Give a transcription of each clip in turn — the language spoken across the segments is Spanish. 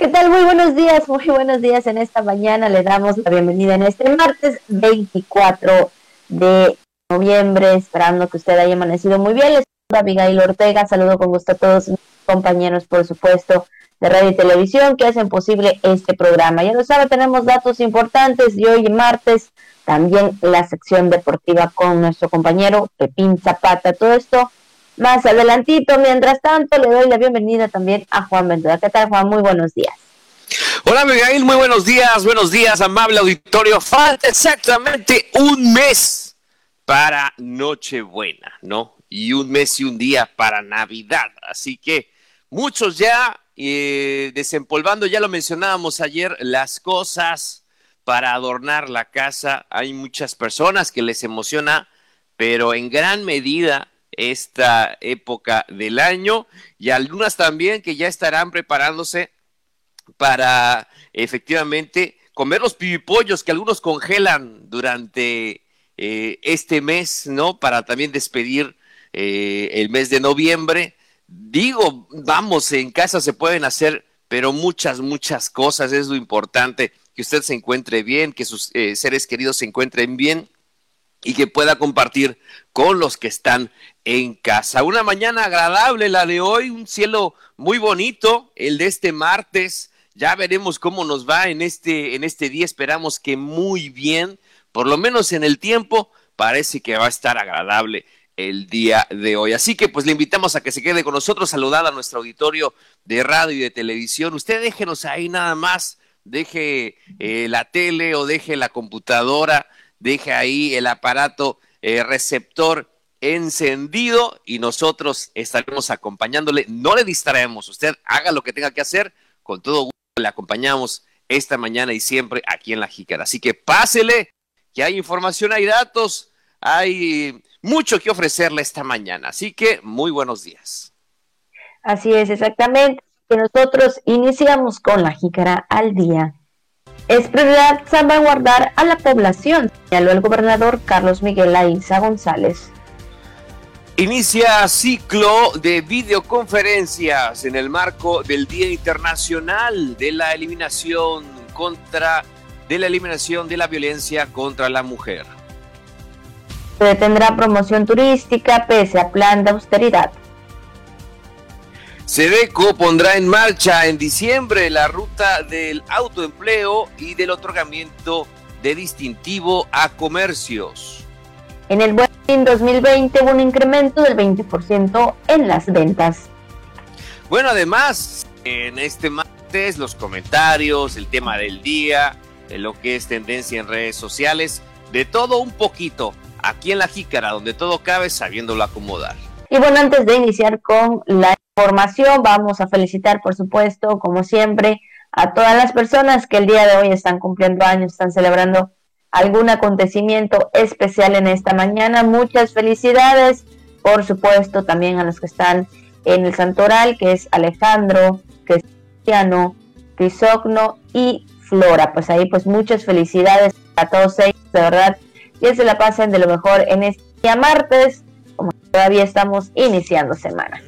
¿Qué tal? Muy buenos días, muy buenos días en esta mañana. Le damos la bienvenida en este martes 24 de noviembre, esperando que usted haya amanecido muy bien. Les saludo Abigail Ortega, saludo con gusto a todos mis compañeros, por supuesto, de radio y televisión que hacen posible este programa. Ya lo sabe, tenemos datos importantes y hoy martes también la sección deportiva con nuestro compañero Pepín Zapata. Todo esto más adelantito. Mientras tanto, le doy la bienvenida también a Juan Ventura. ¿Qué tal, Juan? Muy buenos días. Hola, Miguel, muy buenos días, buenos días, amable auditorio. Falta exactamente un mes para Nochebuena, ¿no? Y un mes y un día para Navidad. Así que muchos ya eh, desempolvando, ya lo mencionábamos ayer, las cosas para adornar la casa. Hay muchas personas que les emociona, pero en gran medida esta época del año y algunas también que ya estarán preparándose para efectivamente comer los pibipollos que algunos congelan durante eh, este mes, ¿no? Para también despedir eh, el mes de noviembre. Digo, vamos, en casa se pueden hacer, pero muchas, muchas cosas. Es lo importante, que usted se encuentre bien, que sus eh, seres queridos se encuentren bien y que pueda compartir con los que están en casa. Una mañana agradable la de hoy, un cielo muy bonito, el de este martes. Ya veremos cómo nos va en este en este día, esperamos que muy bien, por lo menos en el tiempo parece que va a estar agradable el día de hoy. Así que pues le invitamos a que se quede con nosotros, saludar a nuestro auditorio de radio y de televisión. Usted déjenos ahí nada más, deje eh, la tele o deje la computadora deje ahí el aparato eh, receptor encendido y nosotros estaremos acompañándole. No le distraemos, usted haga lo que tenga que hacer, con todo gusto le acompañamos esta mañana y siempre aquí en La Jícara. Así que pásele, que hay información, hay datos, hay mucho que ofrecerle esta mañana. Así que muy buenos días. Así es, exactamente. Que nosotros iniciamos con La Jícara al día. Es prioridad salvaguardar a la población, señaló el gobernador Carlos Miguel Aiza González. Inicia ciclo de videoconferencias en el marco del Día Internacional de la Eliminación contra de la eliminación de la violencia contra la mujer. Se detendrá promoción turística pese a plan de austeridad. Sedeco pondrá en marcha en diciembre la ruta del autoempleo y del otorgamiento de distintivo a comercios. En el buen 2020 hubo un incremento del 20% en las ventas. Bueno, además, en este martes los comentarios, el tema del día, lo que es tendencia en redes sociales, de todo un poquito, aquí en la jícara, donde todo cabe sabiéndolo acomodar. Y bueno, antes de iniciar con la Vamos a felicitar, por supuesto, como siempre, a todas las personas que el día de hoy están cumpliendo años, están celebrando algún acontecimiento especial en esta mañana. Muchas felicidades, por supuesto, también a los que están en el santoral, que es Alejandro, Cristiano, Crisogno y Flora. Pues ahí, pues muchas felicidades a todos ellos, de verdad, que se la pasen de lo mejor en este día martes, como todavía estamos iniciando semana.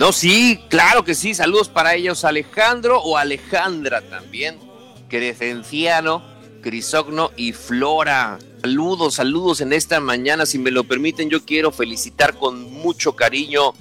No, sí, claro que sí. Saludos para ellos, Alejandro o Alejandra también. Crescenciano, Crisogno y Flora. Saludos, saludos en esta mañana. Si me lo permiten, yo quiero felicitar con mucho cariño,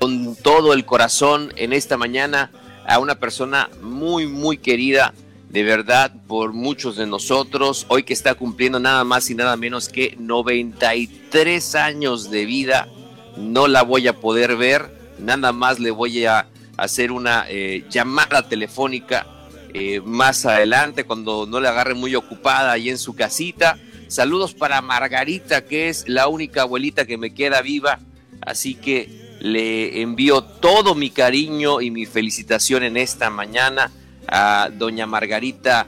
con todo el corazón en esta mañana a una persona muy, muy querida, de verdad, por muchos de nosotros. Hoy que está cumpliendo nada más y nada menos que 93 años de vida. No la voy a poder ver Nada más le voy a hacer una eh, llamada telefónica eh, más adelante cuando no le agarre muy ocupada ahí en su casita. Saludos para Margarita, que es la única abuelita que me queda viva. Así que le envío todo mi cariño y mi felicitación en esta mañana a doña Margarita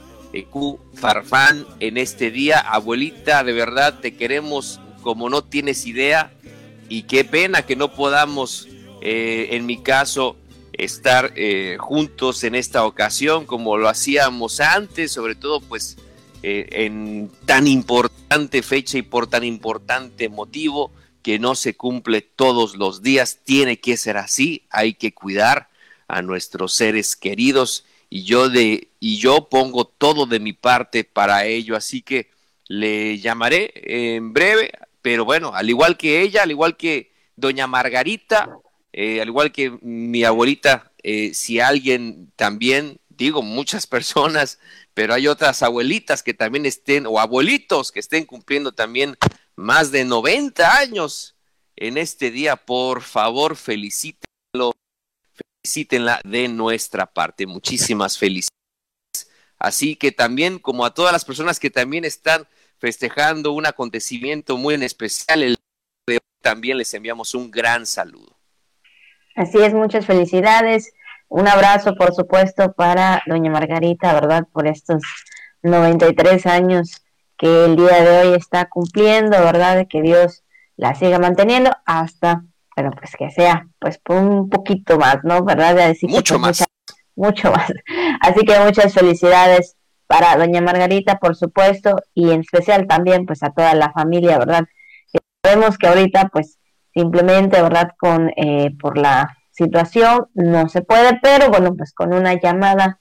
Q Farfán en este día. Abuelita, de verdad te queremos como no tienes idea y qué pena que no podamos eh, en mi caso, estar eh, juntos en esta ocasión como lo hacíamos antes, sobre todo pues eh, en tan importante fecha y por tan importante motivo que no se cumple todos los días, tiene que ser así, hay que cuidar a nuestros seres queridos y yo de y yo pongo todo de mi parte para ello, así que le llamaré en breve, pero bueno, al igual que ella, al igual que doña Margarita, eh, al igual que mi abuelita, eh, si alguien también, digo muchas personas, pero hay otras abuelitas que también estén, o abuelitos que estén cumpliendo también más de 90 años en este día, por favor, felicítenlo, felicítenla de nuestra parte. Muchísimas felicidades. Así que también, como a todas las personas que también están festejando un acontecimiento muy en especial, el de hoy, también les enviamos un gran saludo. Así es, muchas felicidades. Un abrazo, por supuesto, para doña Margarita, ¿verdad? Por estos 93 años que el día de hoy está cumpliendo, ¿verdad? Que Dios la siga manteniendo hasta, bueno, pues que sea, pues un poquito más, ¿no? ¿Verdad? Decir mucho más. mucho más. Así que muchas felicidades para doña Margarita, por supuesto, y en especial también, pues a toda la familia, ¿verdad? Que sabemos que ahorita, pues simplemente, ¿verdad? Con, eh, por la situación no se puede, pero bueno, pues con una llamada,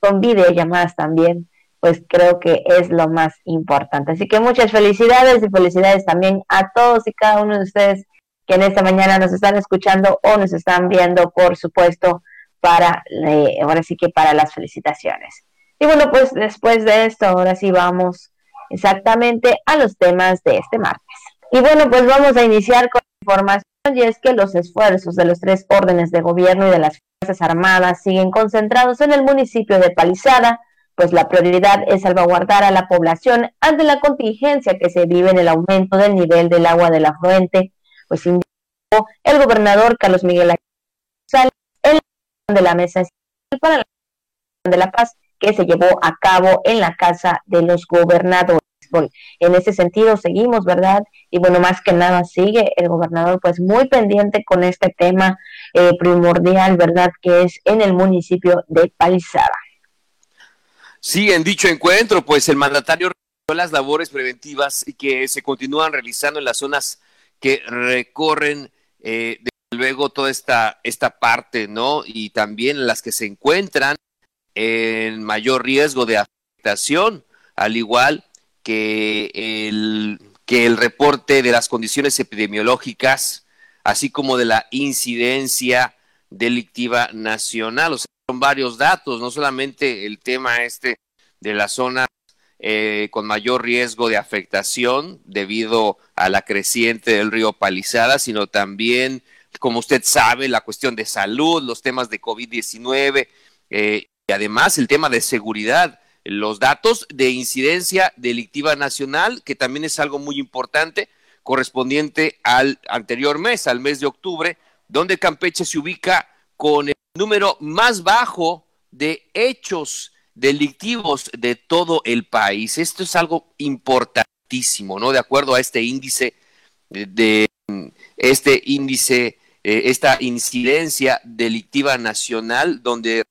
con videollamadas también, pues creo que es lo más importante. Así que muchas felicidades y felicidades también a todos y cada uno de ustedes que en esta mañana nos están escuchando o nos están viendo, por supuesto, para, eh, ahora sí que para las felicitaciones. Y bueno, pues después de esto, ahora sí vamos exactamente a los temas de este martes. Y bueno, pues vamos a iniciar con información y es que los esfuerzos de los tres órdenes de gobierno y de las Fuerzas Armadas siguen concentrados en el municipio de Palizada, pues la prioridad es salvaguardar a la población ante la contingencia que se vive en el aumento del nivel del agua del afluente, pues indicó el gobernador Carlos Miguel González en de la mesa para la de la paz que se llevó a cabo en la Casa de los Gobernadores. En ese sentido seguimos, ¿verdad? Y bueno, más que nada sigue el gobernador pues muy pendiente con este tema eh, primordial, ¿verdad? Que es en el municipio de Palizada. Sí, en dicho encuentro, pues el mandatario las labores preventivas que se continúan realizando en las zonas que recorren eh, luego toda esta, esta parte, ¿no? Y también las que se encuentran en mayor riesgo de afectación, al igual que el, que el reporte de las condiciones epidemiológicas, así como de la incidencia delictiva nacional. O sea, son varios datos, no solamente el tema este de las zonas eh, con mayor riesgo de afectación debido a la creciente del río Palizada, sino también, como usted sabe, la cuestión de salud, los temas de COVID-19, eh, y además el tema de seguridad, los datos de incidencia delictiva nacional, que también es algo muy importante, correspondiente al anterior mes, al mes de octubre, donde Campeche se ubica con el número más bajo de hechos delictivos de todo el país. Esto es algo importantísimo, ¿no? De acuerdo a este índice de, este índice, eh, esta incidencia delictiva nacional, donde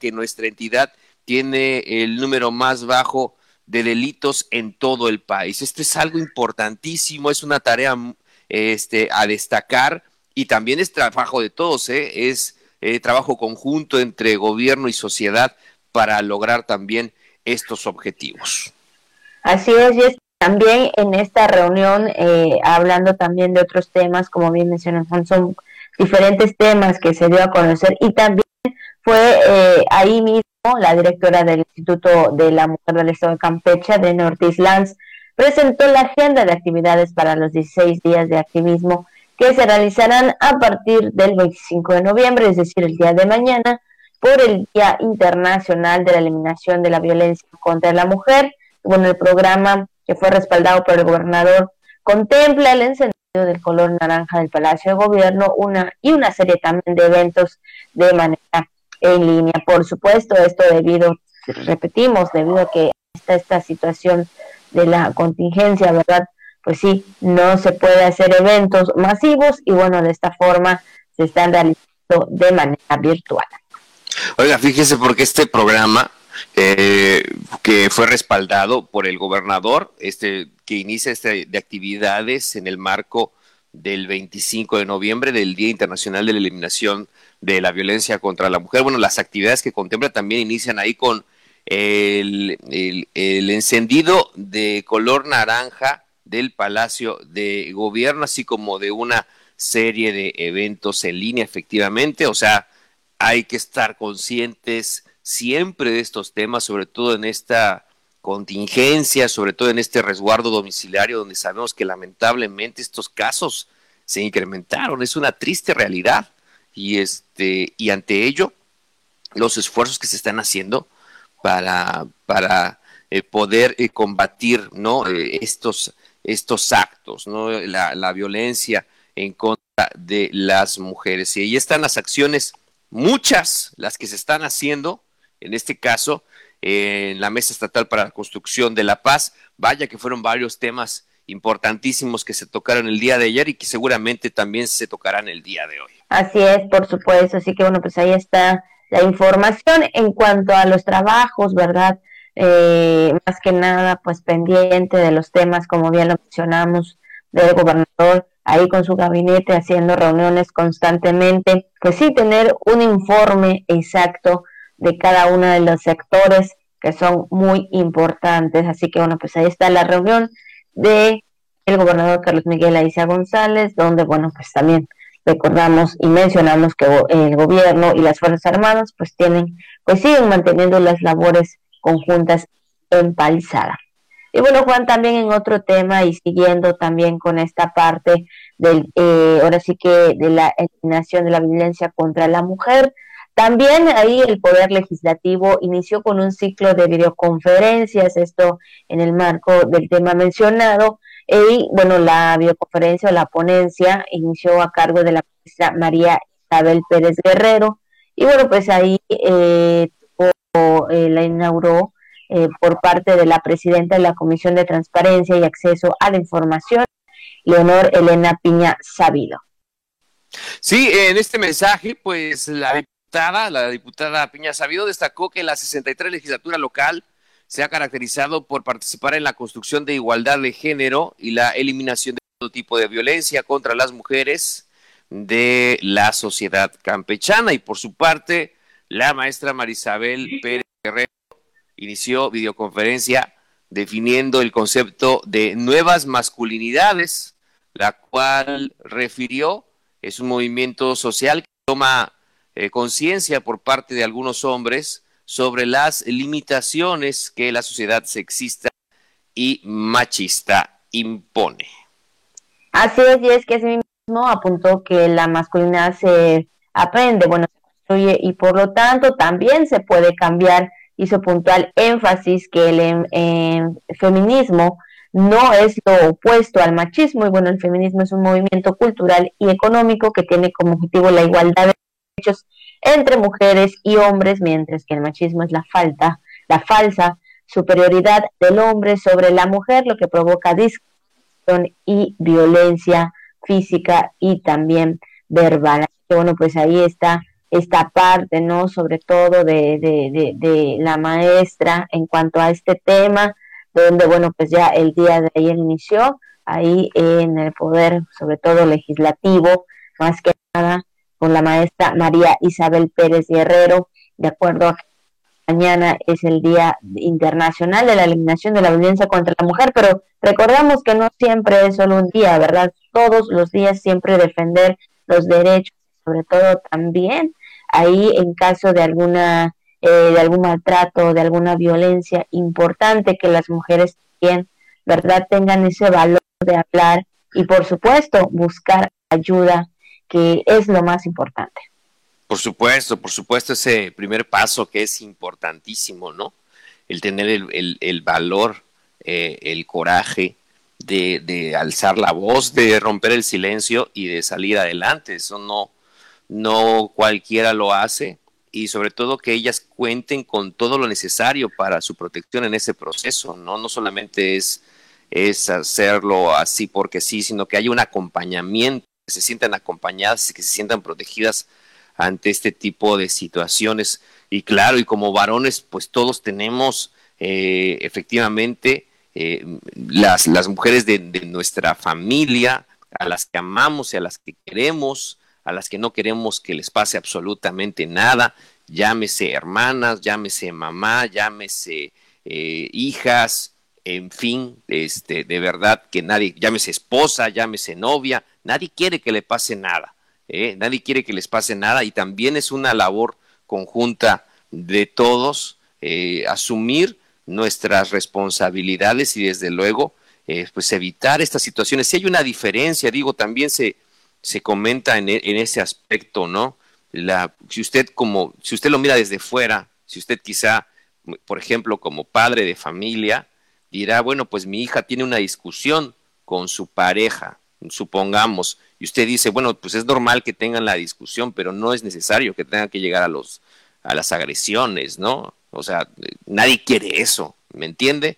que nuestra entidad tiene el número más bajo de delitos en todo el país. Esto es algo importantísimo, es una tarea este, a destacar y también es trabajo de todos, ¿eh? es eh, trabajo conjunto entre gobierno y sociedad para lograr también estos objetivos. Así es, y también en esta reunión, eh, hablando también de otros temas, como bien mencionan, son diferentes temas que se dio a conocer y también fue eh, ahí mismo la directora del Instituto de la Mujer del Estado de Campeche, de Nortis Lanz, presentó la agenda de actividades para los 16 días de activismo que se realizarán a partir del 25 de noviembre, es decir, el día de mañana, por el Día Internacional de la Eliminación de la Violencia contra la Mujer. Bueno, el programa que fue respaldado por el gobernador contempla el encendido del color naranja del Palacio de Gobierno una, y una serie también de eventos de manera en línea. Por supuesto, esto debido, repetimos, debido a que está esta situación de la contingencia, ¿verdad? Pues sí, no se puede hacer eventos masivos y bueno, de esta forma se están realizando de manera virtual. Oiga, fíjese porque este programa eh, que fue respaldado por el gobernador, este que inicia este de actividades en el marco del 25 de noviembre, del Día Internacional de la Eliminación de la Violencia contra la Mujer. Bueno, las actividades que contempla también inician ahí con el, el, encendido de color naranja del Palacio de Gobierno, así como de una serie de eventos en línea, efectivamente. O sea, hay que estar conscientes siempre de estos temas, sobre todo en esta contingencia, sobre todo en este resguardo domiciliario, donde sabemos que lamentablemente estos casos se incrementaron. Es una triste realidad. Y, este, y ante ello, los esfuerzos que se están haciendo para, para eh, poder eh, combatir ¿no? Eh, estos, estos actos, ¿no? La, la, violencia en contra de las mujeres. Y ahí están las acciones, muchas las que se están haciendo, en este caso, en la Mesa Estatal para la Construcción de la Paz. Vaya que fueron varios temas importantísimos que se tocaron el día de ayer y que seguramente también se tocarán el día de hoy. Así es, por supuesto. Así que bueno, pues ahí está la información en cuanto a los trabajos, ¿verdad? Eh, más que nada, pues pendiente de los temas, como bien lo mencionamos, del gobernador ahí con su gabinete haciendo reuniones constantemente, pues sí, tener un informe exacto de cada uno de los sectores que son muy importantes. Así que bueno, pues ahí está la reunión de el gobernador Carlos Miguel Aiza González, donde bueno, pues también recordamos y mencionamos que el gobierno y las Fuerzas Armadas pues tienen, pues siguen manteniendo las labores conjuntas en Palizada. Y bueno, Juan, también en otro tema y siguiendo también con esta parte del, eh, ahora sí que de la eliminación de la violencia contra la mujer, también ahí el Poder Legislativo inició con un ciclo de videoconferencias, esto en el marco del tema mencionado, y bueno, la videoconferencia o la ponencia inició a cargo de la ministra María Isabel Pérez Guerrero. Y bueno, pues ahí eh, eh la inauguró eh, por parte de la presidenta de la Comisión de Transparencia y Acceso a la Información, Leonor Elena Piña Sabido. Sí, en este mensaje, pues la la diputada Piña Sabido destacó que la 63 legislatura local se ha caracterizado por participar en la construcción de igualdad de género y la eliminación de todo tipo de violencia contra las mujeres de la sociedad campechana. Y por su parte, la maestra Marisabel Pérez Guerrero inició videoconferencia definiendo el concepto de nuevas masculinidades, la cual refirió es un movimiento social que toma eh, conciencia por parte de algunos hombres sobre las limitaciones que la sociedad sexista y machista impone. Así es, y es que ese mismo apuntó que la masculinidad se aprende, bueno, se construye y por lo tanto también se puede cambiar. Hizo puntual énfasis que el em, em, feminismo no es lo opuesto al machismo y bueno, el feminismo es un movimiento cultural y económico que tiene como objetivo la igualdad de entre mujeres y hombres, mientras que el machismo es la falta, la falsa superioridad del hombre sobre la mujer, lo que provoca discriminación y violencia física y también verbal. Bueno, pues ahí está esta parte, ¿no? Sobre todo de, de, de, la maestra en cuanto a este tema, donde, bueno, pues ya el día de ayer inició ahí en el poder, sobre todo legislativo, más que nada, con la maestra María Isabel Pérez Guerrero, de acuerdo a mañana es el Día Internacional de la Eliminación de la Violencia contra la Mujer, pero recordamos que no siempre es solo un día, ¿verdad? Todos los días siempre defender los derechos, sobre todo también ahí en caso de alguna eh, de algún maltrato, de alguna violencia importante que las mujeres también, ¿verdad? Tengan ese valor de hablar y por supuesto buscar ayuda que es lo más importante. Por supuesto, por supuesto, ese primer paso que es importantísimo, ¿no? El tener el, valor, eh, el coraje de, de, alzar la voz, de romper el silencio y de salir adelante. Eso no, no cualquiera lo hace y sobre todo que ellas cuenten con todo lo necesario para su protección en ese proceso, ¿no? No solamente es, es hacerlo así porque sí, sino que hay un acompañamiento se sientan acompañadas y que se sientan protegidas ante este tipo de situaciones. Y claro, y como varones, pues todos tenemos eh, efectivamente eh, las, las mujeres de, nuestra familia, a las que amamos y a las que queremos, a las que no queremos que les pase absolutamente nada, llámese hermanas, llámese mamá, llámese eh, hijas, en fin, este, de verdad que nadie, llámese esposa, llámese novia, nadie quiere que le pase nada, ¿eh? nadie quiere que les pase nada y también es una labor conjunta de todos eh, asumir nuestras responsabilidades y desde luego eh, pues evitar estas situaciones. Si hay una diferencia, digo, también se, se comenta en, en ese aspecto, ¿no? La, si usted como, si usted lo mira desde fuera, si usted quizá, por ejemplo, como padre de familia, dirá, bueno, pues mi hija tiene una discusión con su pareja, supongamos, y usted dice, bueno, pues es normal que tengan la discusión, pero no es necesario que tengan que llegar a los a las agresiones, ¿no? O sea, nadie quiere eso, ¿me entiende?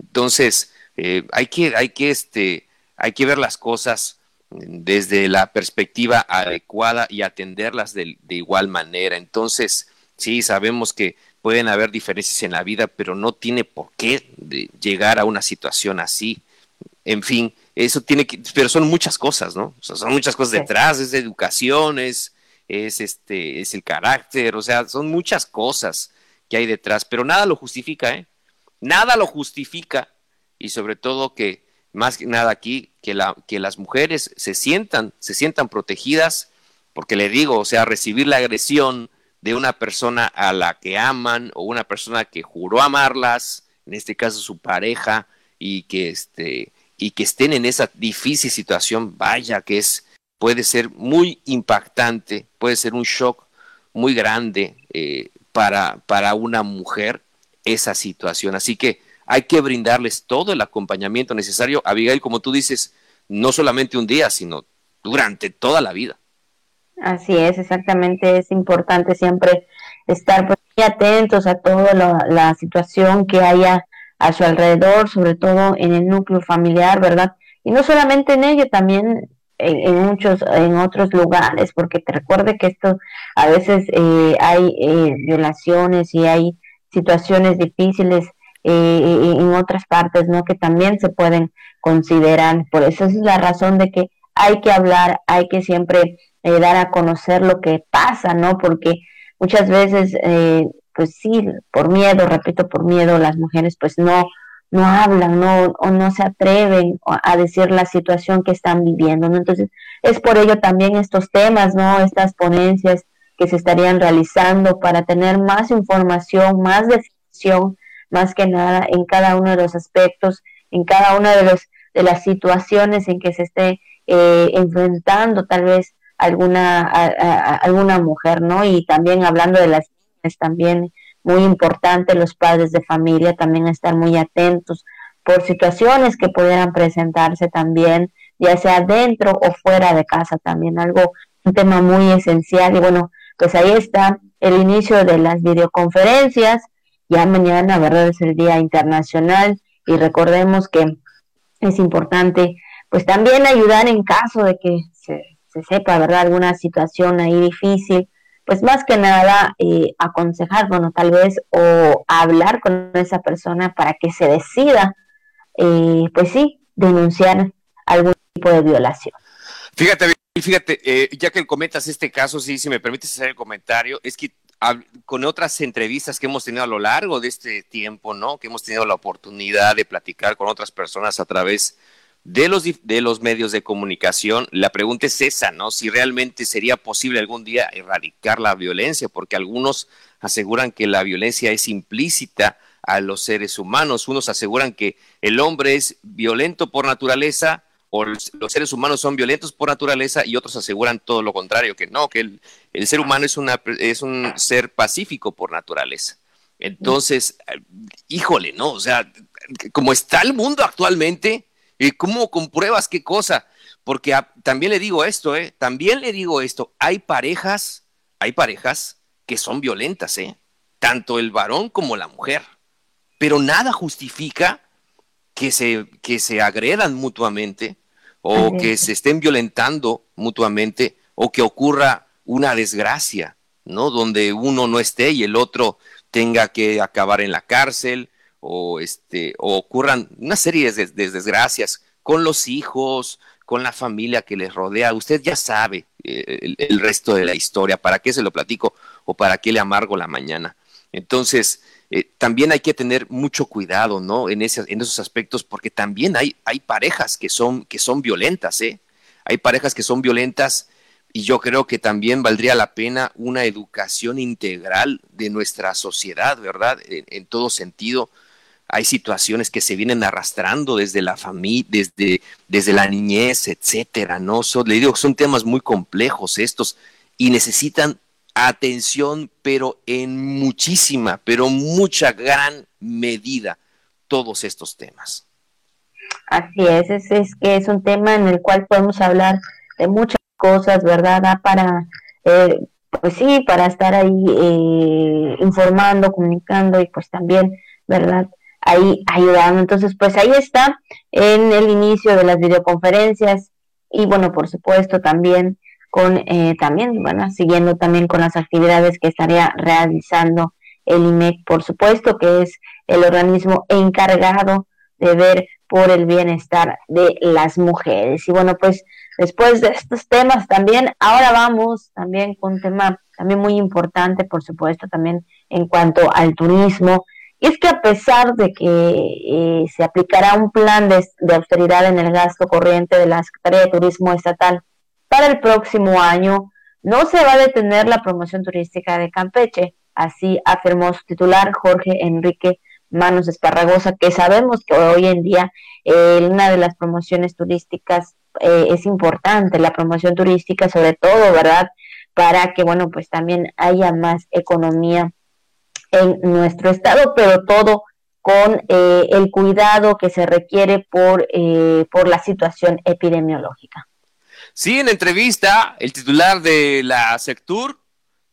Entonces, eh, hay que, hay que, este, hay que ver las cosas desde la perspectiva adecuada y atenderlas de, igual manera. Entonces, sí, sabemos que pueden haber diferencias en la vida, pero no tiene por qué llegar a una situación así. En fin, eso tiene que, pero son muchas cosas, ¿no? O sea, son muchas cosas detrás, es educación, es, es este, es el carácter, o sea, son muchas cosas que hay detrás, pero nada lo justifica, ¿eh? Nada lo justifica y sobre todo que más que nada aquí que la que las mujeres se sientan se sientan protegidas porque le digo, o sea, recibir la agresión de una persona a la que aman o una persona que juró amarlas, en este caso su pareja y que este y que estén en esa difícil situación, vaya que es puede ser muy impactante, puede ser un shock muy grande eh, para, para una mujer esa situación. Así que hay que brindarles todo el acompañamiento necesario. Abigail, como tú dices, no solamente un día, sino durante toda la vida. Así es, exactamente. Es importante siempre estar pues, atentos a toda la situación que haya a su alrededor, sobre todo en el núcleo familiar, ¿verdad? Y no solamente en ello, también en, muchos, en otros lugares, porque te recuerde que esto a veces eh, hay eh, violaciones y hay situaciones difíciles eh, en otras partes, ¿no? Que también se pueden considerar. Por eso es la razón de que hay que hablar, hay que siempre dar a conocer lo que pasa, ¿no? Porque muchas veces, pues sí, por miedo, repito, por miedo, las mujeres pues no no hablan, no, o no se atreven a decir la situación que están viviendo, ¿no? Entonces, es por ello también estos temas, ¿no? Estas ponencias que se estarían realizando para tener más información, más definición, más que nada en cada uno de los aspectos, en cada una de los de las situaciones en que se esté eh, enfrentando tal vez alguna alguna mujer, ¿no? Y también hablando de las también muy importante los padres de familia también estar muy atentos por situaciones que pudieran presentarse también, ya sea dentro o fuera de casa también, algo, un tema muy esencial. Y bueno, pues ahí está el inicio de las videoconferencias. Ya mañana, ¿verdad? Es el Día Internacional y recordemos que es importante pues también ayudar en caso de que se, se sepa, ¿verdad? Alguna situación ahí difícil pues más que nada eh, aconsejar, bueno, tal vez o hablar con esa persona para que se decida, eh, pues sí, denunciar algún tipo de violación. Fíjate, fíjate, eh, ya que comentas este caso, sí, si me permites hacer el comentario, es que con otras entrevistas que hemos tenido a lo largo de este tiempo, ¿no? Que hemos tenido la oportunidad de platicar con otras personas a través de los, de los medios de comunicación, la pregunta es esa, ¿no? Si realmente sería posible algún día erradicar la violencia, porque algunos aseguran que la violencia es implícita a los seres humanos, unos aseguran que el hombre es violento por naturaleza o los seres humanos son violentos por naturaleza y otros aseguran todo lo contrario, que no, que el, el ser humano es, una, es un ser pacífico por naturaleza. Entonces, híjole, ¿no? O sea, como está el mundo actualmente, ¿Y cómo compruebas qué cosa? Porque también le digo esto, ¿eh? También le digo esto, hay parejas, hay parejas que son violentas, ¿eh? Tanto el varón como la mujer. Pero nada justifica que se, que se agredan mutuamente o que se estén violentando mutuamente o que ocurra una desgracia, ¿no? Donde uno no esté y el otro tenga que acabar en la cárcel o, este, o ocurran una serie de, desgracias con los hijos, con la familia que les rodea. Usted ya sabe eh, el, resto de la historia, para qué se lo platico o para qué le amargo la mañana. Entonces, eh, también hay que tener mucho cuidado, ¿no? En, ese, en esos aspectos, porque también hay, hay parejas que son, que son violentas, ¿eh? Hay parejas que son violentas y yo creo que también valdría la pena una educación integral de nuestra sociedad, ¿verdad? En, todo sentido. Hay situaciones que se vienen arrastrando desde la familia, desde, desde la niñez, etcétera, ¿no? So, le digo, son temas muy complejos estos y necesitan atención, pero en muchísima, pero mucha gran medida, todos estos temas. Así es, es, es que es un tema en el cual podemos hablar de muchas cosas, ¿verdad? para, eh, pues sí, para estar ahí eh, informando, comunicando y pues también, ¿verdad? Ahí ayudando. Entonces, pues ahí está en el inicio de las videoconferencias y bueno, por supuesto también con, eh, también, bueno, siguiendo también con las actividades que estaría realizando el IMEC, por supuesto, que es el organismo encargado de ver por el bienestar de las mujeres. Y bueno, pues después de estos temas también, ahora vamos también con un tema también muy importante, por supuesto, también en cuanto al turismo. Y es que a pesar de que eh, se aplicará un plan de, austeridad en el gasto corriente de la Secretaría de Turismo Estatal para el próximo año, no se va a detener la promoción turística de Campeche, así afirmó su titular Jorge Enrique Manos Esparragosa, que sabemos que hoy en día eh, una de las promociones turísticas eh, es importante la promoción turística, sobre todo, ¿verdad? Para que, bueno, pues también haya más economía en nuestro estado, pero todo con eh, el cuidado que se requiere por, eh, por la situación epidemiológica. Sí, en entrevista, el titular de la Sectur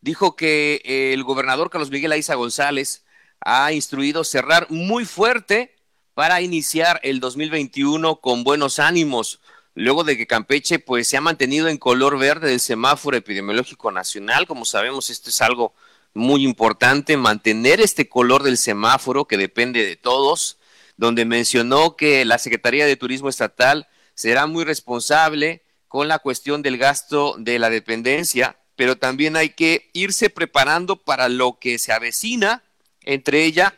dijo que el gobernador Carlos Miguel Aiza González ha instruido cerrar muy fuerte para iniciar el 2021 con buenos ánimos luego de que Campeche pues se ha mantenido en color verde del semáforo epidemiológico nacional. Como sabemos, esto es algo muy importante, mantener este color del semáforo que depende de todos, donde mencionó que la Secretaría de Turismo Estatal será muy responsable con la cuestión del gasto de la dependencia, pero también hay que irse preparando para lo que se avecina, entre ella,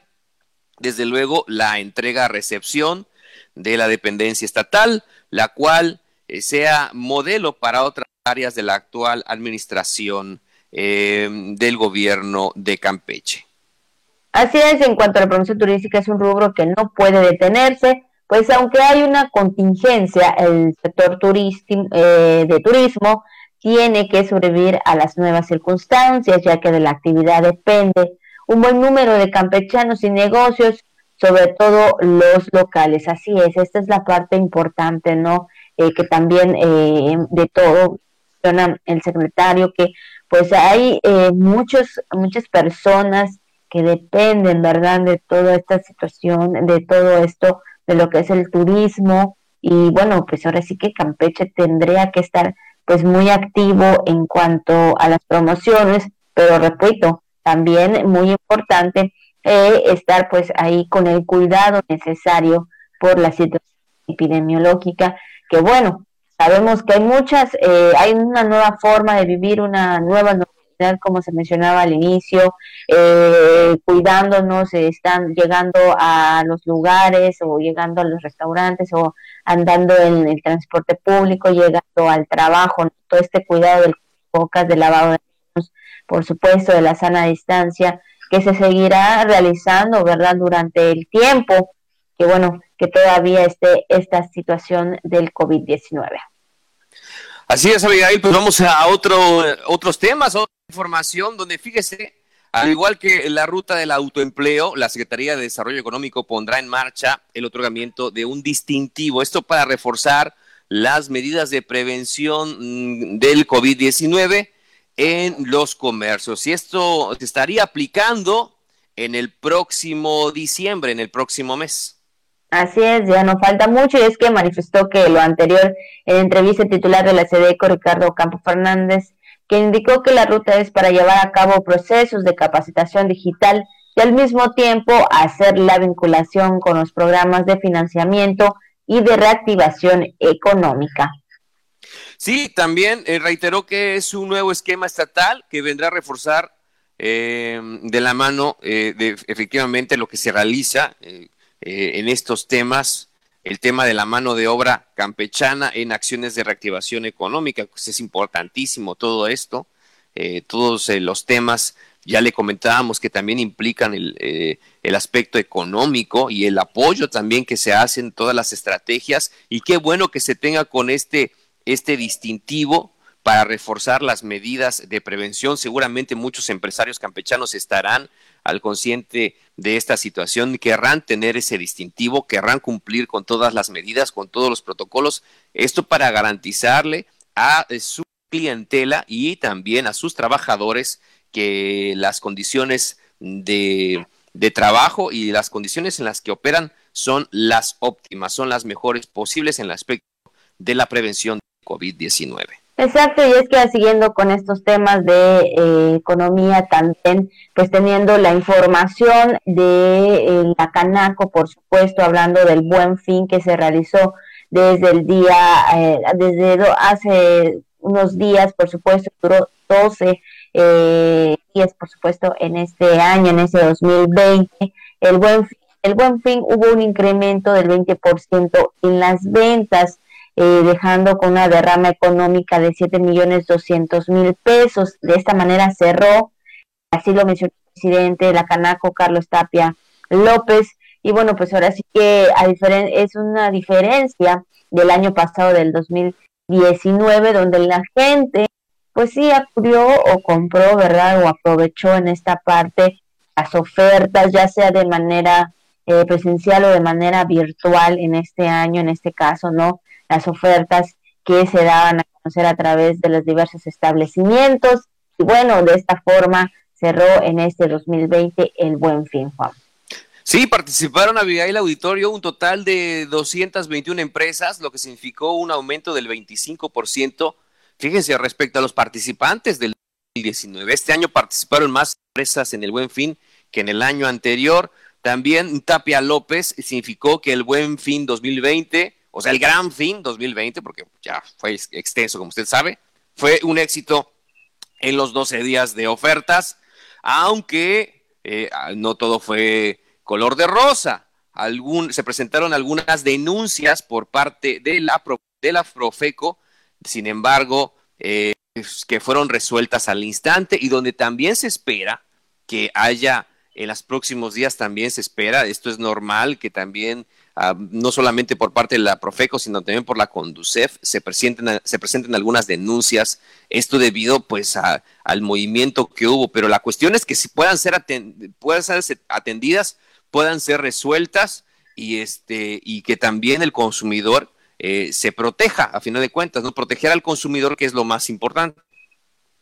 desde luego, la entrega-recepción de la dependencia estatal, la cual eh, sea modelo para otras áreas de la actual administración eh, del gobierno de Campeche. Así es, en cuanto a la promoción turística, es un rubro que no puede detenerse, pues aunque hay una contingencia, el sector eh, de turismo tiene que sobrevivir a las nuevas circunstancias, ya que de la actividad depende un buen número de campechanos y negocios sobre todo los locales. Así es, esta es la parte importante, ¿no? Eh, que también eh, de todo el secretario, que pues hay eh, muchos, muchas personas que dependen, ¿verdad?, de toda esta situación, de todo esto, de lo que es el turismo. Y bueno, pues ahora sí que Campeche tendría que estar pues muy activo en cuanto a las promociones, pero repito, también muy importante eh, estar pues ahí con el cuidado necesario por la situación epidemiológica, que bueno, sabemos que hay muchas, eh, hay una nueva forma de vivir, una nueva normalidad, como se mencionaba al inicio, eh, cuidándonos, están llegando a los lugares o llegando a los restaurantes o andando en el transporte público, llegando al trabajo, todo este cuidado de bocas, de lavado de manos, por supuesto, de la sana distancia, que se seguirá realizando, ¿verdad?, durante el tiempo que, bueno, que todavía esté esta situación del COVID-19. Así es, Abigail, pues vamos a otro, otros temas, otra información donde fíjese, al igual que la ruta del autoempleo, la Secretaría de Desarrollo Económico pondrá en marcha el otorgamiento de un distintivo, esto para reforzar las medidas de prevención mm, del COVID-19 en los comercios. Y esto se estaría aplicando en el próximo diciembre, en el próximo mes. Así es, ya no falta mucho y es que manifestó que lo anterior en entrevista titular de la SEDECO, Ricardo Campo Fernández, que indicó que la ruta es para llevar a cabo procesos de capacitación digital y al mismo tiempo hacer la vinculación con los programas de financiamiento y de reactivación económica. Sí, también eh, reiteró que es un nuevo esquema estatal que vendrá a reforzar eh, de la mano eh, de efectivamente lo que se realiza en estos temas, el tema de la mano de obra campechana en acciones de reactivación económica, pues es importantísimo todo esto, todos los temas ya le comentábamos que también implican el, el, aspecto económico y el apoyo también que se hacen todas las estrategias y qué bueno que se tenga con este este distintivo para reforzar las medidas de prevención. Seguramente muchos empresarios campechanos estarán al consciente de esta situación, querrán tener ese distintivo, querrán cumplir con todas las medidas, con todos los protocolos. Esto para garantizarle a su clientela y también a sus trabajadores que las condiciones de, de trabajo y las condiciones en las que operan son las óptimas, son las mejores posibles en el aspecto de la prevención COVID-19. Exacto, y es que siguiendo con estos temas de eh, economía también, pues teniendo la información de eh, la Canaco, por supuesto, hablando del buen fin que se realizó desde el día, eh, desde hace unos días, por supuesto, duró 12 días, por supuesto, en este año, en ese 2020, el buen el buen fin hubo un incremento del 20% en las ventas eh, dejando con una derrama económica de 7 millones 200 mil pesos. De esta manera cerró, así lo mencionó el presidente de la Canaco, Carlos Tapia López. Y bueno, pues ahora sí que a es una diferencia del año pasado, del 2019, donde la gente, pues sí acudió o compró, ¿verdad? O aprovechó en esta parte las ofertas, ya sea de manera eh, presencial o de manera virtual en este año, en este caso, ¿no? Las ofertas que se daban a conocer a través de los diversos establecimientos. Y bueno, de esta forma cerró en este 2020 el buen fin, Juan. Sí, participaron a el Auditorio un total de 221 empresas, lo que significó un aumento del 25%. Fíjense, respecto a los participantes del 2019, este año participaron más empresas en el Buen Fin que en el año anterior. También Tapia López significó que el Buen Fin 2020 o sea, el gran fin 2020, porque ya fue extenso, como usted sabe, fue un éxito en los 12 días de ofertas, aunque eh, no todo fue color de rosa. se presentaron algunas denuncias por parte de la, de la Profeco, sin embargo, eh, que fueron resueltas al instante y donde también se espera que haya en los próximos días también se espera, esto es normal, que también Ah, no solamente por parte de la Profeco, sino también por la Conducef, se presenten, se presenten algunas denuncias, esto debido pues al movimiento que hubo, pero la cuestión es que si puedan ser, puedan ser atendidas, puedan ser resueltas y, este, y que también el consumidor eh, se proteja, a final de cuentas, ¿no? Proteger al consumidor, que es lo más importante.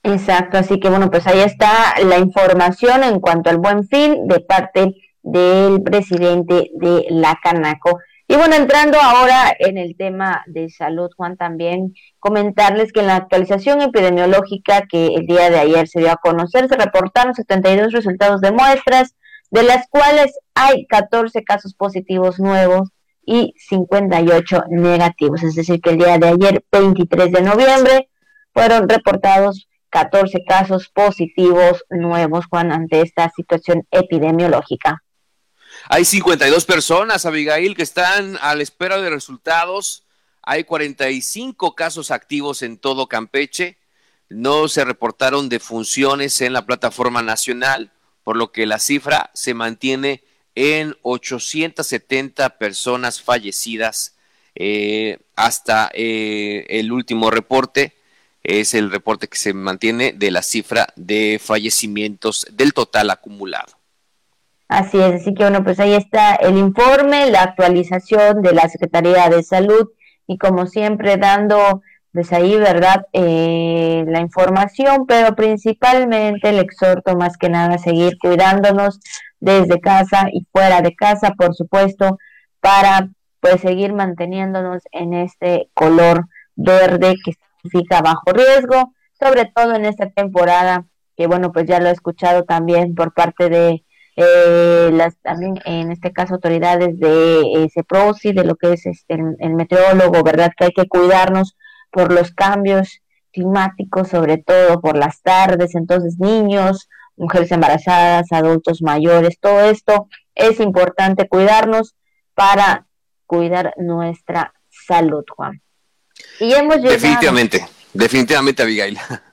Exacto, así que bueno, pues ahí está la información en cuanto al buen fin de parte del presidente de la Canaco. Y bueno, entrando ahora en el tema de salud, Juan, también comentarles que en la actualización epidemiológica que el día de ayer se dio a conocer, se reportaron 72 resultados de muestras, de las cuales hay 14 casos positivos nuevos y 58 negativos. Es decir, que el día de ayer, 23 de noviembre, fueron reportados 14 casos positivos nuevos, Juan, ante esta situación epidemiológica. Hay 52 personas, Abigail, que están a la espera de resultados. Hay 45 casos activos en todo Campeche. No se reportaron defunciones en la plataforma nacional, por lo que la cifra se mantiene en 870 personas fallecidas eh, hasta eh, el último reporte. Es el reporte que se mantiene de la cifra de fallecimientos del total acumulado. Así es, así que bueno, pues ahí está el informe, la actualización de la Secretaría de Salud y como siempre dando pues ahí, ¿verdad? Eh, la información, pero principalmente el exhorto más que nada a seguir cuidándonos desde casa y fuera de casa, por supuesto, para pues seguir manteniéndonos en este color verde que significa bajo riesgo, sobre todo en esta temporada, que bueno, pues ya lo he escuchado también por parte de eh, las también en este caso autoridades de ese CEPROSI, de lo que es este, el, meteorólogo, ¿verdad? Que hay que cuidarnos por los cambios climáticos, sobre todo por las tardes, entonces niños, mujeres embarazadas, adultos mayores, todo esto es importante cuidarnos para cuidar nuestra salud, Juan. Y hemos llegado... Definitivamente, definitivamente, Abigail.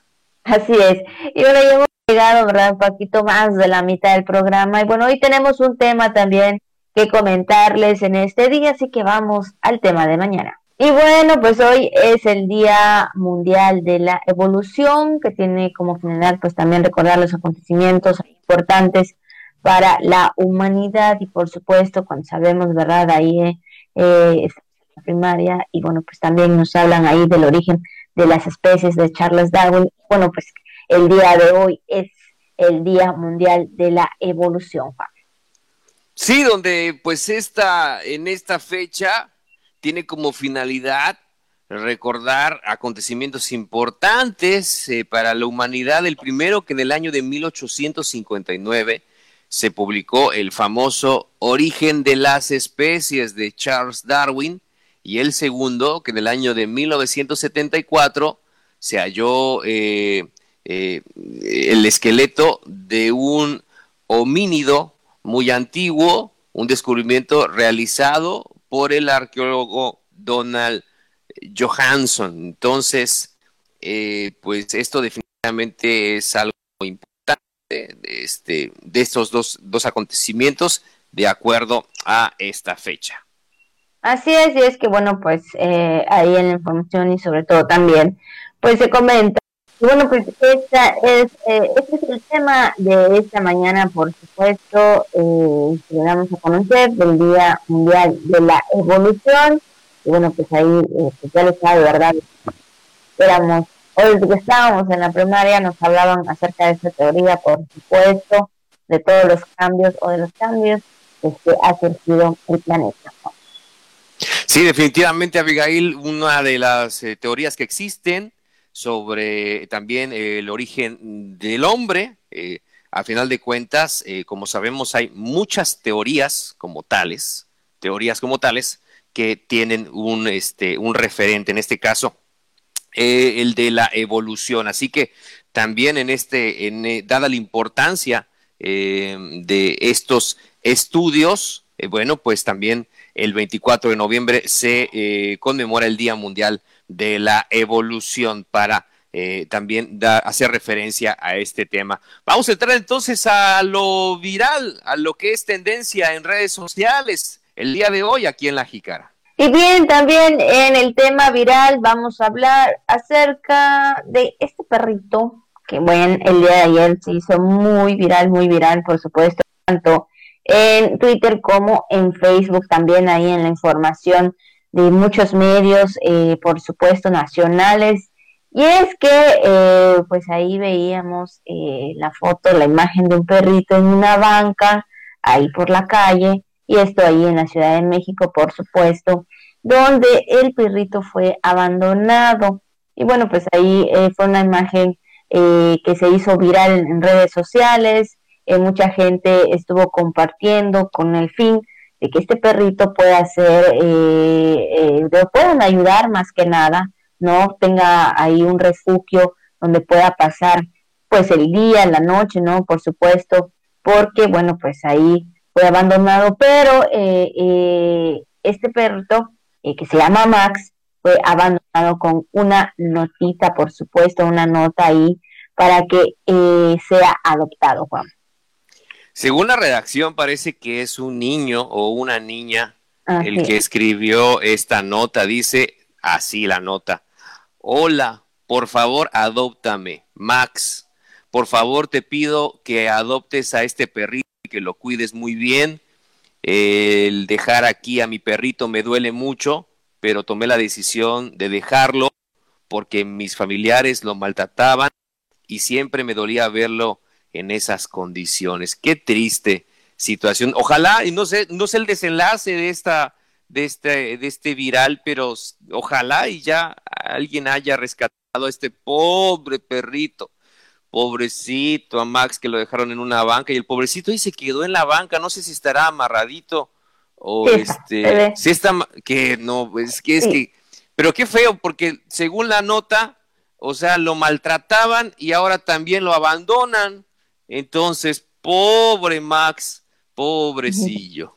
Así es. Y bueno, ya hemos llegado, ¿verdad? Un poquito más de la mitad del programa. Y bueno, hoy tenemos un tema también que comentarles en este día, así que vamos al tema de mañana. Y bueno, pues hoy es el Día Mundial de la Evolución, que tiene como finalidad pues también recordar los acontecimientos importantes para la humanidad y por supuesto cuando sabemos, ¿verdad? Ahí eh, eh la primaria y bueno, pues también nos hablan ahí del origen de las especies de Charles Darwin. Bueno, pues el día de hoy es el Día Mundial de la Evolución, Sí, donde pues esta, en esta fecha tiene como finalidad recordar acontecimientos importantes eh, para la humanidad. El primero que en el año de 1859 se publicó el famoso Origen de las especies de Charles Darwin y el segundo que en el año de 1974 se halló eh, eh, el esqueleto de un homínido muy antiguo, un descubrimiento realizado por el arqueólogo Donald Johansson. Entonces, eh, pues esto definitivamente es algo importante de, este, de estos dos, dos acontecimientos de acuerdo a esta fecha. Así es, y es que bueno, pues eh, ahí en la información y sobre todo también, pues se comenta. bueno, pues esta es, eh, este es el tema de esta mañana, por supuesto, eh, que le a conocer del Día Mundial de la Evolución. Y bueno, pues ahí, eh, pues ya lo sabe, ¿verdad? Éramos, hoy que estábamos en la primaria, nos hablaban acerca de esa teoría, por supuesto, de todos los cambios o de los cambios que ha surgido el planeta. Sí, definitivamente, Abigail, una de las eh, teorías que existen sobre también el origen del hombre. Eh, a final de cuentas, eh, como sabemos, hay muchas teorías como tales, teorías como tales, que tienen un, este, un referente, en este caso, el de la evolución. Así que también en este, en, dada la importancia de estos estudios, bueno, pues también el 24 de noviembre se eh, conmemora el Día Mundial de la Evolución para eh, también hacer referencia a este tema. Vamos a entrar entonces a lo viral, a lo que es tendencia en redes sociales el día de hoy aquí en La Jicara. Y bien, también en el tema viral vamos a hablar acerca de este perrito que, bueno, el día de ayer se hizo muy viral, muy viral, por supuesto, tanto en Twitter como en Facebook, también ahí en la información de muchos medios, eh, por supuesto, nacionales. Y es que, eh, pues ahí veíamos eh, la foto, la imagen de un perrito en una banca, ahí por la calle, y esto ahí en la Ciudad de México, por supuesto, donde el perrito fue abandonado. Y bueno, pues ahí fue una imagen que se hizo viral en redes sociales, eh, mucha gente estuvo compartiendo con el fin de que este perrito pueda ser, eh, eh, puedan ayudar más que nada, ¿no? Tenga ahí un refugio donde pueda pasar pues el día, la noche, ¿no? Por supuesto, porque bueno, pues ahí fue abandonado, pero eh, este perrito que se llama Max fue abandonado con una notita, por supuesto, una nota ahí para que sea adoptado, Juan. Según la redacción, parece que es un niño o una niña el que escribió esta nota. Dice así la nota. Hola, por favor, adóptame. Max, por favor, te pido que adoptes a este perrito y que lo cuides muy bien. El dejar aquí a mi perrito me duele mucho, pero tomé la decisión de dejarlo porque mis familiares lo maltrataban y siempre me dolía verlo en esas condiciones. Qué triste situación. Ojalá, y no sé, no sé el desenlace de esta, de este, de este viral, pero ojalá y ya alguien haya rescatado a este pobre perrito. Pobrecito a Max que lo dejaron en una banca y el pobrecito ahí se quedó en la banca, no sé si estará amarradito o este, si está que no, es que es que Pero qué feo, porque según la nota, o sea, lo maltrataban y ahora también lo abandonan. Entonces, pobre Max, pobrecillo.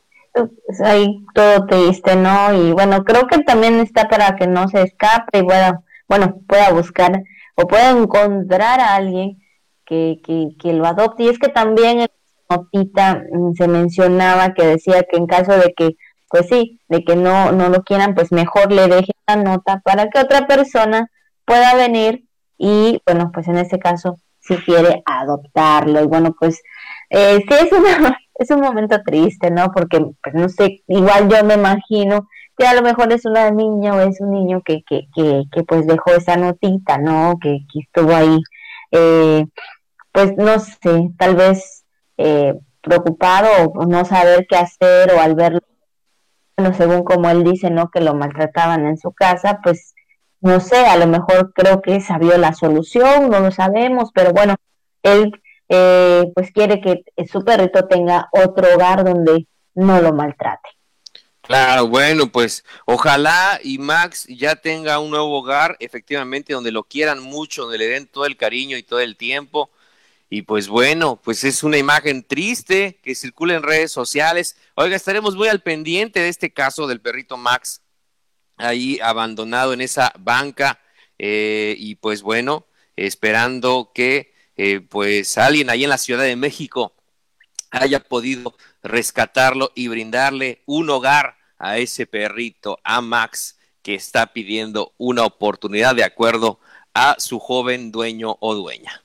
Ahí todo triste, ¿no? Y bueno, creo que también está para que no se escape y bueno, bueno pueda buscar o pueda encontrar a alguien que, que, que lo adopte. Y es que también en la notita mm, se mencionaba que decía que en caso de que pues sí, de que no, no lo quieran, pues mejor le deje la nota para que otra persona pueda venir y, bueno, pues en este caso, si quiere adoptarlo. Y bueno, pues eh, sí es, es un momento triste, ¿no? Porque, pues no sé, igual yo me imagino que a lo mejor es una niña o es un niño que, que, que, que pues dejó esa notita, ¿no? Que, que estuvo ahí, eh, pues no sé, tal vez eh, preocupado o no saber qué hacer o al verlo bueno, según como él dice, ¿no? Que lo maltrataban en su casa, pues no sé, a lo mejor creo que sabía la solución, no lo sabemos, pero bueno, él eh, pues quiere que su perrito tenga otro hogar donde no lo maltrate. Claro, bueno, pues ojalá y Max ya tenga un nuevo hogar, efectivamente, donde lo quieran mucho, donde le den todo el cariño y todo el tiempo y pues bueno, pues es una imagen triste que circula en redes sociales. Oiga, estaremos muy al pendiente de este caso del perrito Max ahí abandonado en esa banca. Eh, y pues bueno, esperando que eh, pues alguien ahí en la Ciudad de México haya podido rescatarlo y brindarle un hogar a ese perrito, a Max, que está pidiendo una oportunidad de acuerdo a su joven dueño o dueña.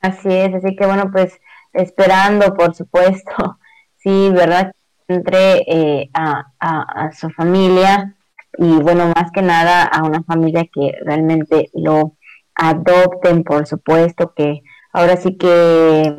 Así es, así que bueno, pues esperando, por supuesto, sí, ¿verdad? Entre eh, a, a, su familia y bueno, más que nada a una familia que realmente lo adopten, por supuesto, que ahora sí que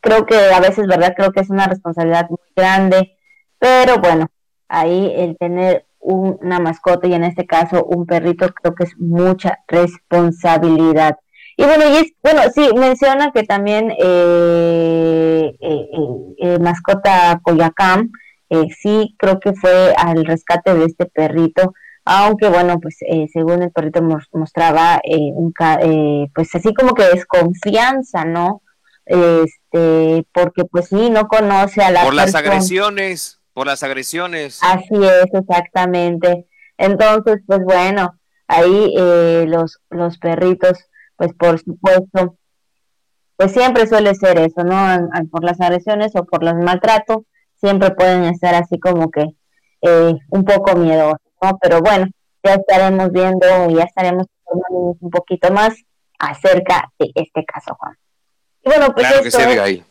creo que a veces, ¿verdad? Creo que es una responsabilidad muy grande, pero bueno, ahí el tener una mascota y en este caso un perrito creo que es mucha responsabilidad. Y bueno, y bueno, sí, menciona que también eh, eh mascota Coyacán, eh, sí, creo que fue al rescate de este perrito, aunque bueno, pues según el perrito mostraba, un, pues así como que desconfianza, ¿no? Este, porque pues sí, no conoce a la Por las agresiones, por las agresiones. Así es, exactamente. Entonces, pues bueno, ahí los, los perritos pues por supuesto, pues siempre suele ser eso, ¿no? Por las agresiones o por los maltratos, siempre pueden estar así como que eh, un poco miedosos, ¿no? Pero bueno, ya estaremos viendo y ya estaremos informando un poquito más acerca de este caso, Juan. Y bueno, pues claro que ahí.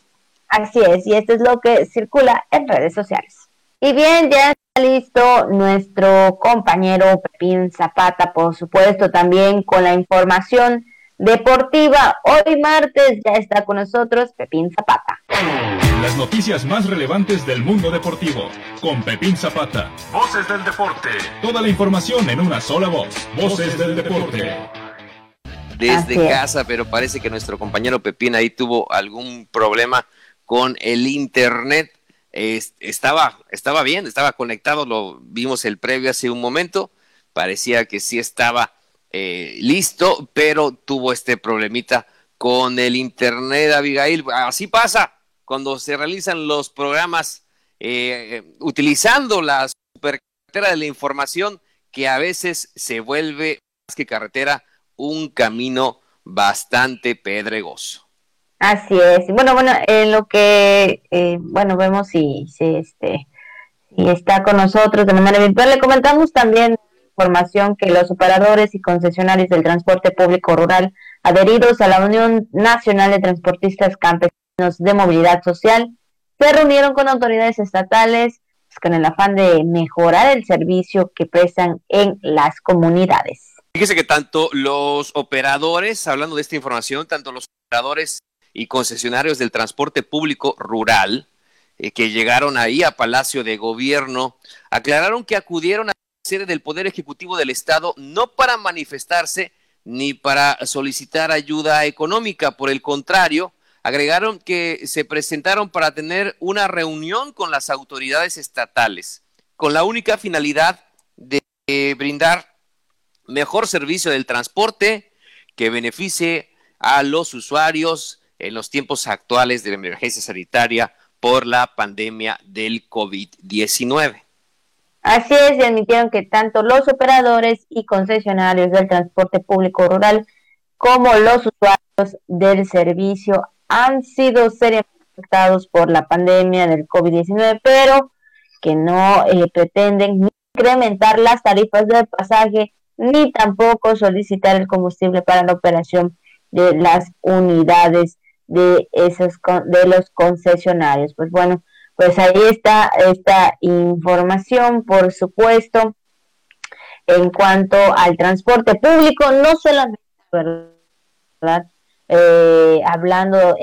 así es, y esto es lo que circula en redes sociales. Y bien, ya está listo nuestro compañero Pepín Zapata, por supuesto, también con la información deportiva. Hoy martes ya está con nosotros Pepín Zapata. Las noticias más relevantes del mundo deportivo con Pepín Zapata. Voces del deporte. Toda la información en una sola voz. Voces del deporte. Desde casa, pero parece que nuestro compañero Pepín ahí tuvo algún problema con el internet. estaba, estaba bien, estaba conectado, lo vimos el previo hace un momento. Parecía que sí estaba eh, listo, pero tuvo este problemita con el internet, Abigail. Así pasa cuando se realizan los programas eh, utilizando la supercarretera de la información, que a veces se vuelve más que carretera un camino bastante pedregoso. Así es. Bueno, bueno, en lo que eh, bueno vemos si, si este si está con nosotros de manera virtual, le comentamos también información que los operadores y concesionarios del transporte público rural adheridos a la Unión Nacional de Transportistas Campesinos de Movilidad Social se reunieron con autoridades estatales pues, con el afán de mejorar el servicio que prestan en las comunidades. Fíjese que tanto los operadores, hablando de esta información, tanto los operadores y concesionarios del transporte público rural, eh, que llegaron ahí a Palacio de Gobierno, aclararon que acudieron a sede del Poder Ejecutivo del Estado no para manifestarse ni para solicitar ayuda económica. Por el contrario, agregaron que se presentaron para tener una reunión con las autoridades estatales, con la única finalidad de eh, brindar mejor servicio del transporte que beneficie a los usuarios en los tiempos actuales de la emergencia sanitaria por la pandemia del COVID-19. Así es, y admitieron que tanto los operadores y concesionarios del transporte público rural como los usuarios del servicio han sido seriamente afectados por la pandemia del COVID-19, pero que no eh, pretenden incrementar las tarifas del pasaje ni tampoco solicitar el combustible para la operación de las unidades de esos de los concesionarios. Pues bueno, pues ahí está esta información, por supuesto, en cuanto al transporte público, no solamente, ¿verdad? Eh, hablando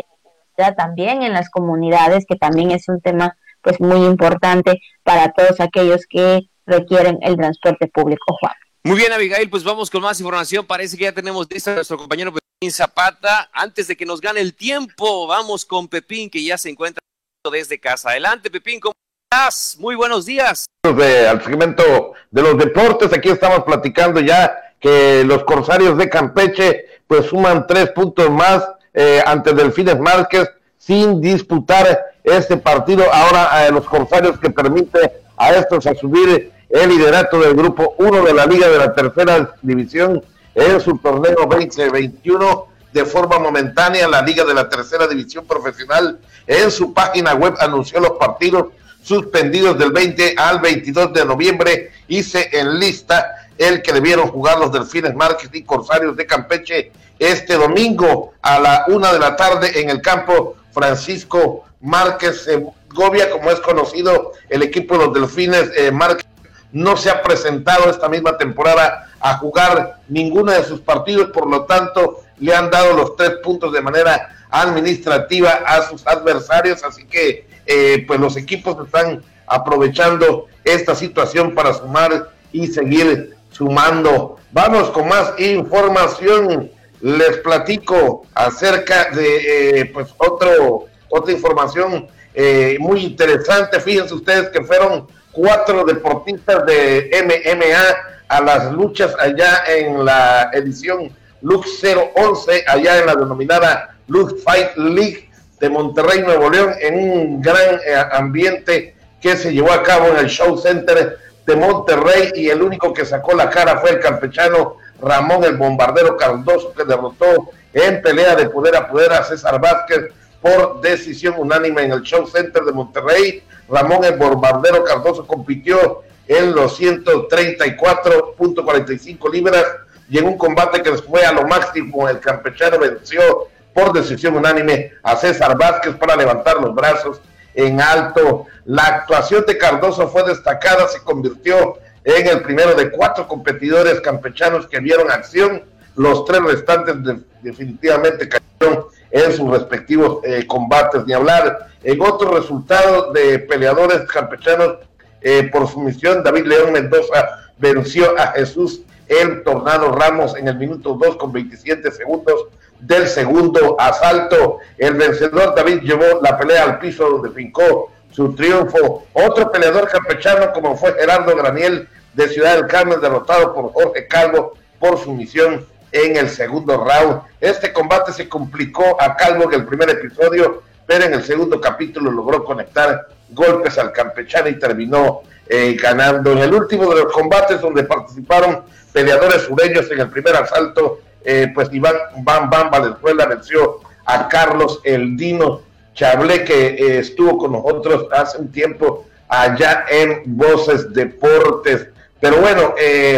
también en las comunidades, que también es un tema pues muy importante para todos aquellos que requieren el transporte público, Juan. Muy bien, Abigail, pues vamos con más información. Parece que ya tenemos listo a nuestro compañero Pepín Zapata. Antes de que nos gane el tiempo, vamos con Pepín, que ya se encuentra desde casa. Adelante, Pepín, ¿cómo estás? Muy buenos días. al segmento de los deportes, aquí estamos platicando ya que los corsarios de Campeche pues suman tres puntos más eh, ante Delfines Márquez sin disputar este partido. Ahora eh, los corsarios que permite a estos a subir el liderato del grupo 1 de la Liga de la Tercera División en su torneo 2021 de forma momentánea. La Liga de la Tercera División Profesional en su página web anunció los partidos suspendidos del 20 al 22 de noviembre y se enlista el que debieron jugar los Delfines Márquez y Corsarios de Campeche este domingo a la una de la tarde en el campo Francisco Márquez. Gobia, como es conocido el equipo de los Delfines eh, Márquez no se ha presentado esta misma temporada a jugar ninguno de sus partidos, por lo tanto le han dado los tres puntos de manera administrativa a sus adversarios, así que eh, pues los equipos están aprovechando esta situación para sumar y seguir sumando. Vamos con más información. Les platico acerca de eh, pues otro otra información eh, muy interesante. Fíjense ustedes que fueron cuatro deportistas de MMA a las luchas allá en la edición Lux 011, allá en la denominada Lux Fight League de Monterrey, Nuevo León, en un gran eh, ambiente que se llevó a cabo en el Show Center de Monterrey y el único que sacó la cara fue el campechano Ramón el Bombardero Cardoso que derrotó en pelea de poder a poder a César Vázquez por decisión unánime en el Show Center de Monterrey. Ramón el Bombardero Cardoso compitió en los 134.45 libras y en un combate que fue a lo máximo, el campechano venció por decisión unánime a César Vázquez para levantar los brazos en alto. La actuación de Cardoso fue destacada, se convirtió en el primero de cuatro competidores campechanos que vieron acción. Los tres restantes definitivamente cayeron en sus respectivos eh, combates, ni hablar. En otro resultado de peleadores campechanos eh, por su misión, David León Mendoza venció a Jesús el Tornado Ramos en el minuto 2 con 27 segundos del segundo asalto. El vencedor David llevó la pelea al piso donde fincó su triunfo. Otro peleador campechano como fue Gerardo Graniel de Ciudad del Carmen, derrotado por Jorge Calvo por su misión en el segundo round. Este combate se complicó a Calvo en el primer episodio, pero en el segundo capítulo logró conectar golpes al campechano y terminó eh, ganando. En el último de los combates donde participaron peleadores sureños en el primer asalto, eh, pues Iván Bam Bam Valenzuela venció a Carlos El Dino Chablé, que eh, estuvo con nosotros hace un tiempo allá en Voces Deportes. Pero bueno,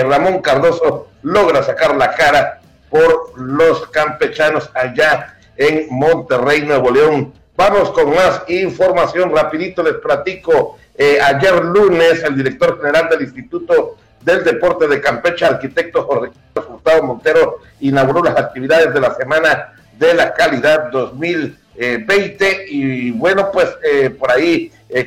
Ramón Cardoso logra sacar la cara por los campechanos allá en Monterrey, Nuevo León. Vamos con más información, rapidito les platico. Eh, ayer lunes, el director general del Instituto del Deporte de Campeche, arquitecto Jorge Gustavo Montero, inauguró las actividades de la Semana de la Calidad 2020 y bueno, pues eh, por ahí eh,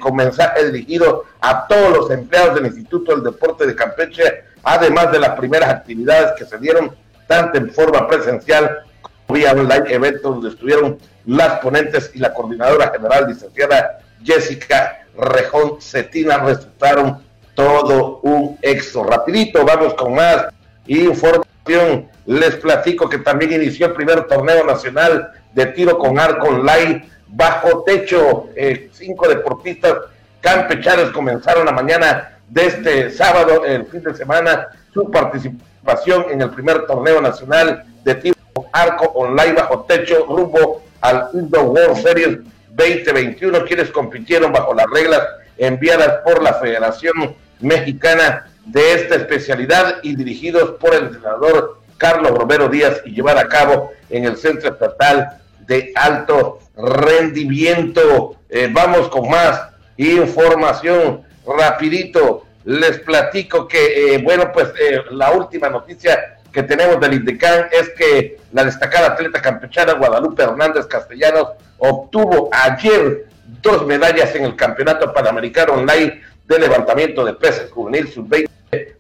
el dirigido a todos los empleados del Instituto del Deporte de Campeche, además de las primeras actividades que se dieron tanto en forma presencial como vía online, evento donde estuvieron las ponentes y la coordinadora general, licenciada Jessica Rejón Cetina, resultaron todo un éxito. Rapidito, vamos con más información. Les platico que también inició el primer torneo nacional de tiro con arco online bajo techo. Eh, cinco deportistas campechanos comenzaron la mañana de este sábado, el fin de semana, su participación en el primer torneo nacional de tiro con arco online bajo techo rumbo al Indoor World Series 2021, quienes compitieron bajo las reglas enviadas por la Federación Mexicana de esta especialidad y dirigidos por el entrenador Carlos Romero Díaz y llevar a cabo en el Centro Estatal de Alto Rendimiento. Eh, vamos con más información rapidito. Les platico que, eh, bueno, pues eh, la última noticia que tenemos del INDECAN es que la destacada atleta campechana Guadalupe Hernández Castellanos obtuvo ayer dos medallas en el Campeonato Panamericano Online de Levantamiento de Peces Juvenil Sub-20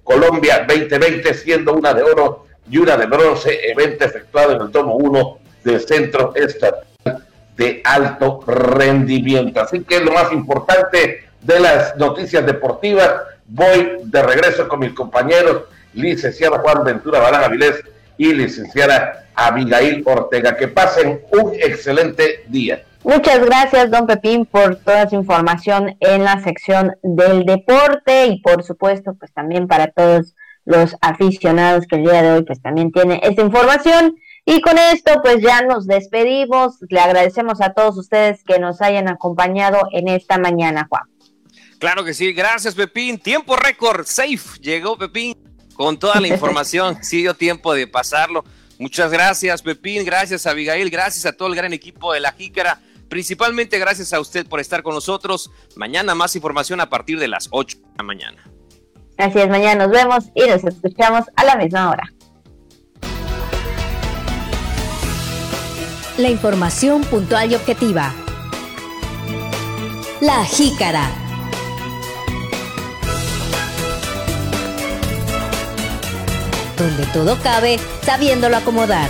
Colombia 2020, siendo una de oro y una de bronce, evento efectuado en el tomo 1 del Centro Estatal de Alto Rendimiento. Así que es lo más importante de las noticias deportivas. Voy de regreso con mis compañeros, licenciada Juan Ventura Barán Avilés y licenciada Abigail Ortega. Que pasen un excelente día. Muchas gracias, don Pepín, por toda su información en la sección del deporte y por supuesto, pues también para todos los aficionados que el día de hoy pues también tiene esta información. Y con esto pues ya nos despedimos. Le agradecemos a todos ustedes que nos hayan acompañado en esta mañana, Juan. Claro que sí, gracias Pepín. Tiempo récord, safe. Llegó Pepín con toda la información. sí dio tiempo de pasarlo. Muchas gracias Pepín, gracias Abigail, gracias a todo el gran equipo de la Jícara. Principalmente gracias a usted por estar con nosotros. Mañana más información a partir de las 8 de la mañana. Así es, mañana nos vemos y nos escuchamos a la misma hora. La información puntual y objetiva. La jícara. Donde todo cabe, sabiéndolo acomodar.